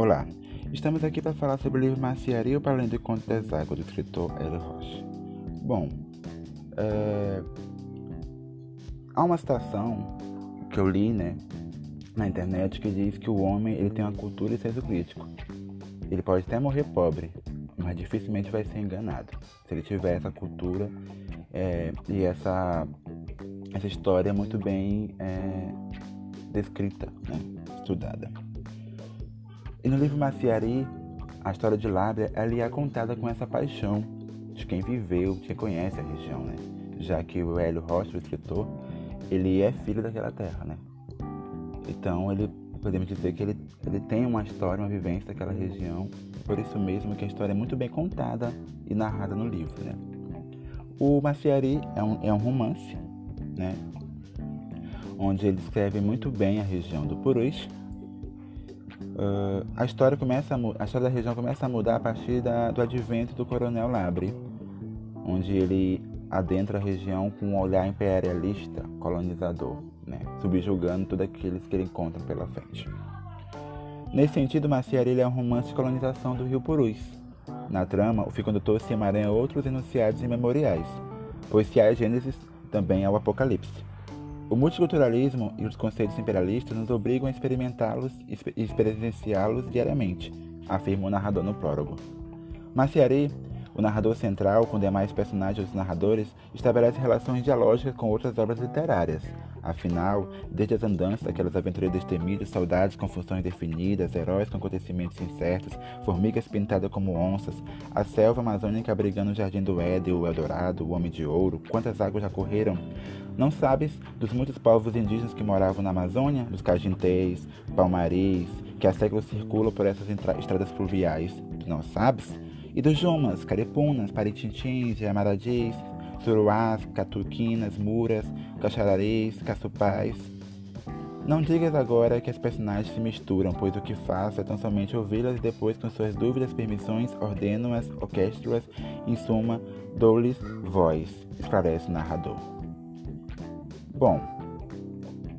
Olá, estamos aqui para falar sobre o livro Maciaria para além do Conto das Águas, do escritor Hélio Rocha. Bom, é... há uma citação que eu li né, na internet que diz que o homem ele tem uma cultura e senso crítico. Ele pode até morrer pobre, mas dificilmente vai ser enganado se ele tiver essa cultura é, e essa, essa história muito bem é, descrita, né, estudada. E no livro Maciari, a história de Lábrea ela é contada com essa paixão de quem viveu, de quem conhece a região, né? Já que o Hélio Rocha, o escritor, ele é filho daquela terra, né? Então ele podemos dizer que ele, ele tem uma história, uma vivência daquela região, por isso mesmo que a história é muito bem contada e narrada no livro, né? O Maciari é um, é um romance, né? Onde ele descreve muito bem a região do Purus, Uh, a história começa a, a, história da região começa a mudar a partir da, do advento do Coronel Labre, onde ele adentra a região com um olhar imperialista, colonizador, né, subjugando tudo aqueles que ele encontra pela frente. Nesse sentido, Maciarilha é um romance de colonização do Rio Purus. Na trama, o fio se emaranha outros enunciados e memoriais, pois se há Gênesis, também há o Apocalipse. O multiculturalismo e os conceitos imperialistas nos obrigam a experimentá-los e experienciá-los diariamente, afirma o narrador no prólogo. Maciari, o narrador central, com demais personagens e narradores, estabelece relações dialógicas com outras obras literárias, Afinal, desde as andanças daquelas aventuras destemidas, saudades com funções definidas, heróis com acontecimentos incertos, formigas pintadas como onças, a selva amazônica abrigando o jardim do Éden, o Eldorado, o Homem de Ouro, quantas águas já correram? Não sabes dos muitos povos indígenas que moravam na Amazônia, dos cajintéis, palmaris, que há séculos circulam por essas estradas fluviais? Não sabes? E dos Jumas, Carepunas, Paritintins, Amaradis, Suruás, Catuquinas, Muras, Cachararês, Caçupais. Não digas agora que as personagens se misturam, pois o que faço é tão somente ouvi-las e depois, com suas dúvidas, permissões, ordeno-as, orquestro-as, em suma, dou-lhes voz, esclarece o narrador. Bom,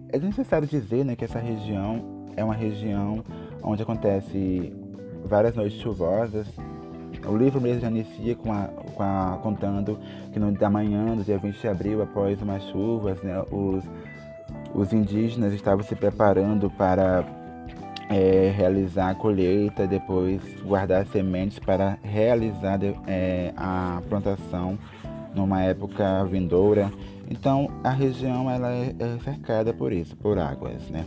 é necessário dizer né, que essa região é uma região onde acontece várias noites chuvosas, o livro mesmo já inicia com a, com a, contando que no da manhã do dia 20 de abril, após umas chuvas, né, os, os indígenas estavam se preparando para é, realizar a colheita, depois guardar sementes para realizar é, a plantação numa época vindoura. Então a região ela é, é cercada por isso, por águas, né?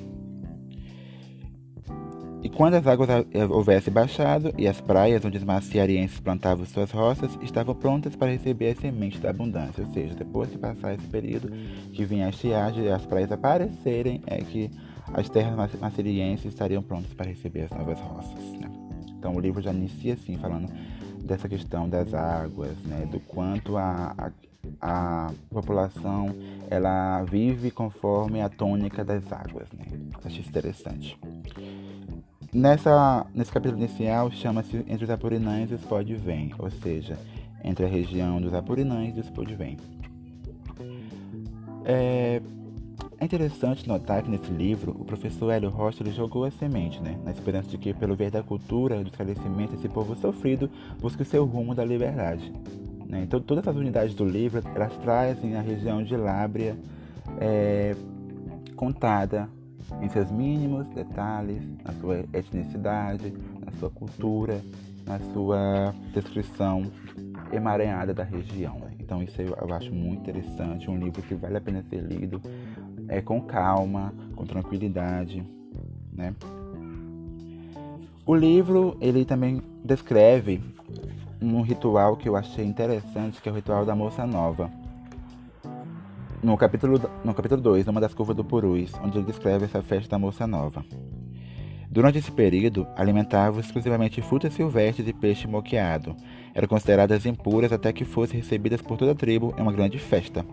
E quando as águas houvessem baixado e as praias onde os maciarienses plantavam suas roças estavam prontas para receber as sementes da abundância, ou seja, depois que passar esse período que vinha a estiagem e as praias aparecerem, é que as terras maciarienses estariam prontas para receber as novas roças. Né? Então o livro já inicia assim, falando dessa questão das águas, né? do quanto a, a a população ela vive conforme a tônica das águas. Né? Acho interessante. Nessa, nesse capítulo inicial chama-se Entre os Apurinães e os Podvém, ou seja, entre a região dos Apurinães e os Podvém. É, é interessante notar que nesse livro o professor Hélio Rocha jogou a semente, né, na esperança de que, pelo ver da cultura do esclarecimento, esse povo sofrido busque o seu rumo da liberdade. Né? Então, todas as unidades do livro elas trazem a região de Lábria é, contada em seus mínimos detalhes, na sua etnicidade, na sua cultura, na sua descrição emaranhada da região. Então isso eu, eu acho muito interessante, um livro que vale a pena ser lido é, com calma, com tranquilidade. Né? O livro ele também descreve um ritual que eu achei interessante, que é o ritual da moça nova no capítulo, no capítulo 2, numa das curvas do Purus, onde ele descreve essa festa da moça nova. Durante esse período, alimentavam exclusivamente frutas silvestres e peixe moqueado. Eram consideradas impuras até que fossem recebidas por toda a tribo em uma grande festa.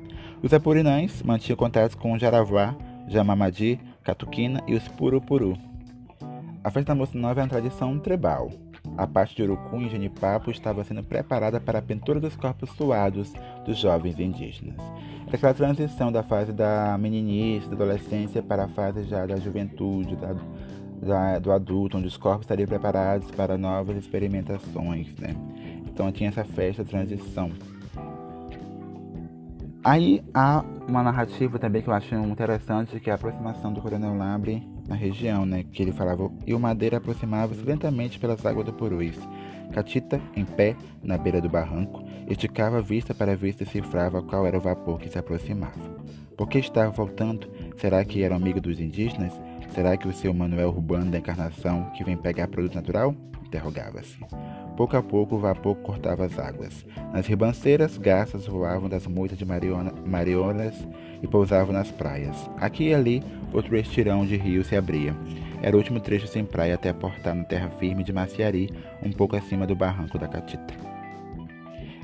Os apurinães mantinham contatos com o Jaravá, Jamamadi, Catuquina e os Purupuru. A festa da moça nova é uma tradição tribal. A parte de Urucum e Genipapo estava sendo preparada para a pintura dos corpos suados dos jovens indígenas. Aquela transição da fase da meninice, da adolescência, para a fase já da juventude, da, da, do adulto, onde os corpos estariam preparados para novas experimentações, né? Então tinha essa festa transição. Aí há uma narrativa também que eu acho interessante, que é a aproximação do Coronel Labre na região, né? Que ele falava, e o Madeira aproximava-se lentamente pelas águas do Purus. Catita, em pé, na beira do barranco, esticava a vista para ver se decifrava qual era o vapor que se aproximava. Por que estava voltando? Será que era amigo dos indígenas? Será que o seu Manuel Urbano da Encarnação, que vem pegar produto natural? Interrogava-se. Pouco a pouco o vapor cortava as águas. Nas ribanceiras, garças voavam das moitas de marionas e pousavam nas praias. Aqui e ali, outro estirão de rio se abria. Era o último trecho sem praia até aportar na terra firme de Maciari, um pouco acima do barranco da Catita.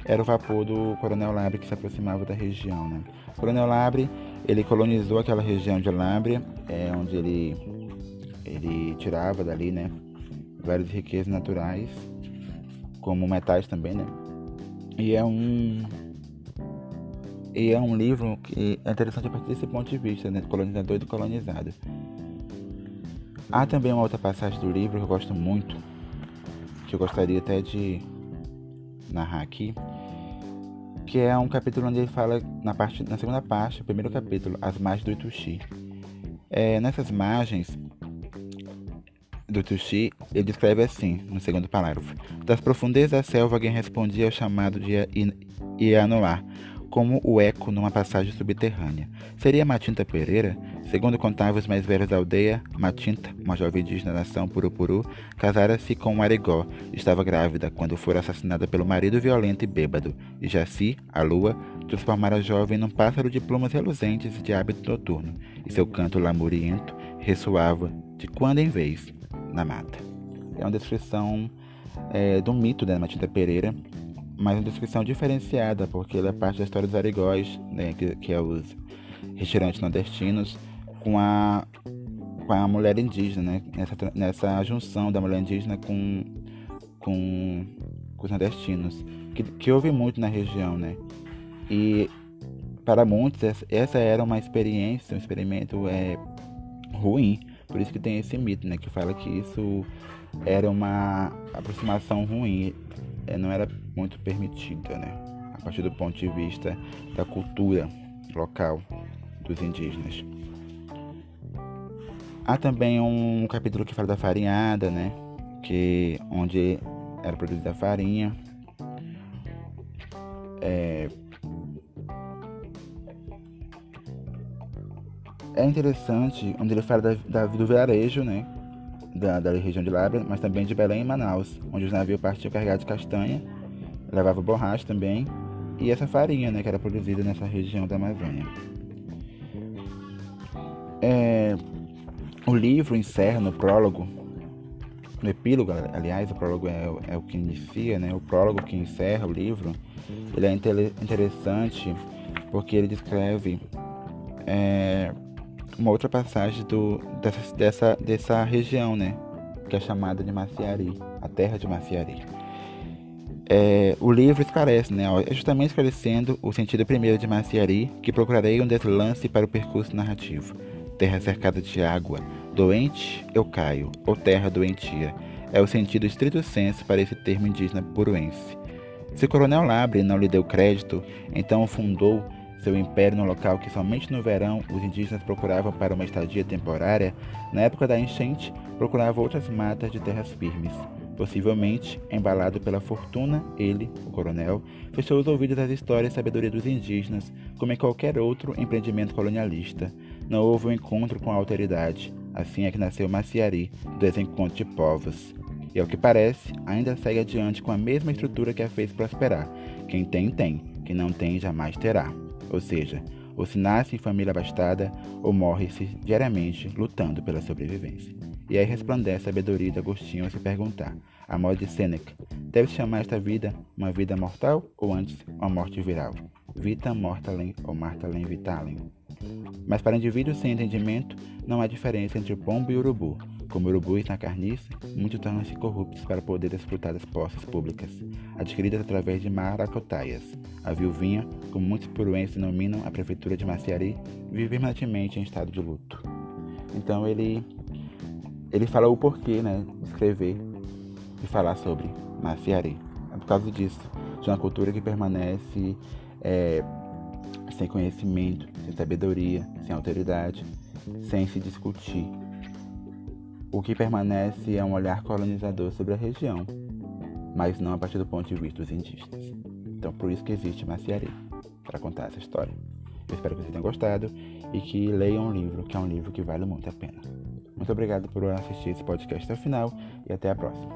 Era o vapor do Coronel Labre que se aproximava da região. Né? O Coronel Labre ele colonizou aquela região de Lábrea, é, onde ele, ele tirava dali né, várias riquezas naturais, como metais também, né? E é um e é um livro que é interessante a partir desse ponto de vista, né, do colonizador e do colonizado. Há também uma outra passagem do livro que eu gosto muito, que eu gostaria até de narrar aqui, que é um capítulo onde ele fala na, parte, na segunda parte, o primeiro capítulo, as margens do Ituxi. É, nessas margens do Ituxi, ele descreve assim, no segundo parágrafo: Das profundezas da selva, alguém respondia ao chamado de Ianoá, como o eco numa passagem subterrânea. Seria Matinta Pereira? Segundo contavam os mais velhos da aldeia, Matinta, uma jovem indígena da nação Purupuru, casara-se com um arigó. Estava grávida quando foi assassinada pelo marido violento e bêbado. E Jaci, a lua, transformara a jovem num pássaro de plumas reluzentes e de hábito noturno, e seu canto lamuriento ressoava de quando em vez na mata. É uma descrição é, do mito da Matinta Pereira, mas uma descrição diferenciada, porque ela é parte da história dos arigóis, né, que, que é os retirantes nordestinos, com a, com a mulher indígena, né, nessa, nessa junção da mulher indígena com, com, com os nordestinos, que, que houve muito na região, né, e para muitos essa era uma experiência, um experimento é, ruim, por isso que tem esse mito, né, que fala que isso era uma aproximação ruim é, não era muito permitida, né? A partir do ponto de vista da cultura local dos indígenas. Há também um capítulo que fala da farinhada, né? Que onde era produzida a farinha. É, é interessante onde ele fala da, da, do vilarejo, né? da, da região de Lábrea, mas também de Belém e Manaus, onde os navios partiam carregados de castanha, levavam borracha também, e essa farinha, né, que era produzida nessa região da Amazônia. É, o livro encerra no prólogo, no epílogo, aliás, o prólogo é, é, o que inicia, né, o prólogo que encerra o livro, ele é interessante porque ele descreve é, uma outra passagem do, dessa, dessa, dessa região, né? Que é chamada de Maciari, a terra de Maciari. É, o livro esclarece, né? É justamente esclarecendo o sentido primeiro de Maciari que procurarei um deslance para o percurso narrativo. Terra cercada de água, doente eu caio, ou terra doentia. É o sentido estrito senso para esse termo indígena puruense. Se Coronel Labre não lhe deu crédito, então fundou seu império no local que somente no verão os indígenas procuravam para uma estadia temporária, na época da enchente procurava outras matas de terras firmes. Possivelmente, embalado pela fortuna, ele, o coronel, fechou os ouvidos às histórias e sabedoria dos indígenas, como em qualquer outro empreendimento colonialista. Não houve um encontro com a alteridade. Assim é que nasceu Maciari, do desencontro de povos. E ao que parece, ainda segue adiante com a mesma estrutura que a fez prosperar. Quem tem, tem. Quem não tem, jamais terá. Ou seja, ou se nasce em família abastada, ou morre-se diariamente lutando pela sobrevivência. E aí resplandece a sabedoria de Agostinho a se perguntar, a modo de Sêneca, deve se chamar esta vida uma vida mortal ou antes uma morte viral? Vita mortalem ou martalem vitalem. Mas para indivíduos sem entendimento, não há diferença entre o pombo e o urubu. Como urubus na carniça, muitos tornam-se corruptos para poder desfrutar das posses públicas, adquiridas através de maracotaias. A viuvinha, como muitos puruenses denominam a prefeitura de Maciari, vive permanentemente em estado de luto. Então ele ele fala o porquê, né, de escrever e falar sobre Maciari. É por causa disso, de uma cultura que permanece é, sem conhecimento, sem sabedoria, sem autoridade, sem se discutir. O que permanece é um olhar colonizador sobre a região, mas não a partir do ponto de vista dos indígenas. Então, por isso que existe Maciari, para contar essa história. Eu espero que vocês tenham gostado e que leiam o livro, que é um livro que vale muito a pena. Muito obrigado por assistir esse podcast até o final e até a próxima.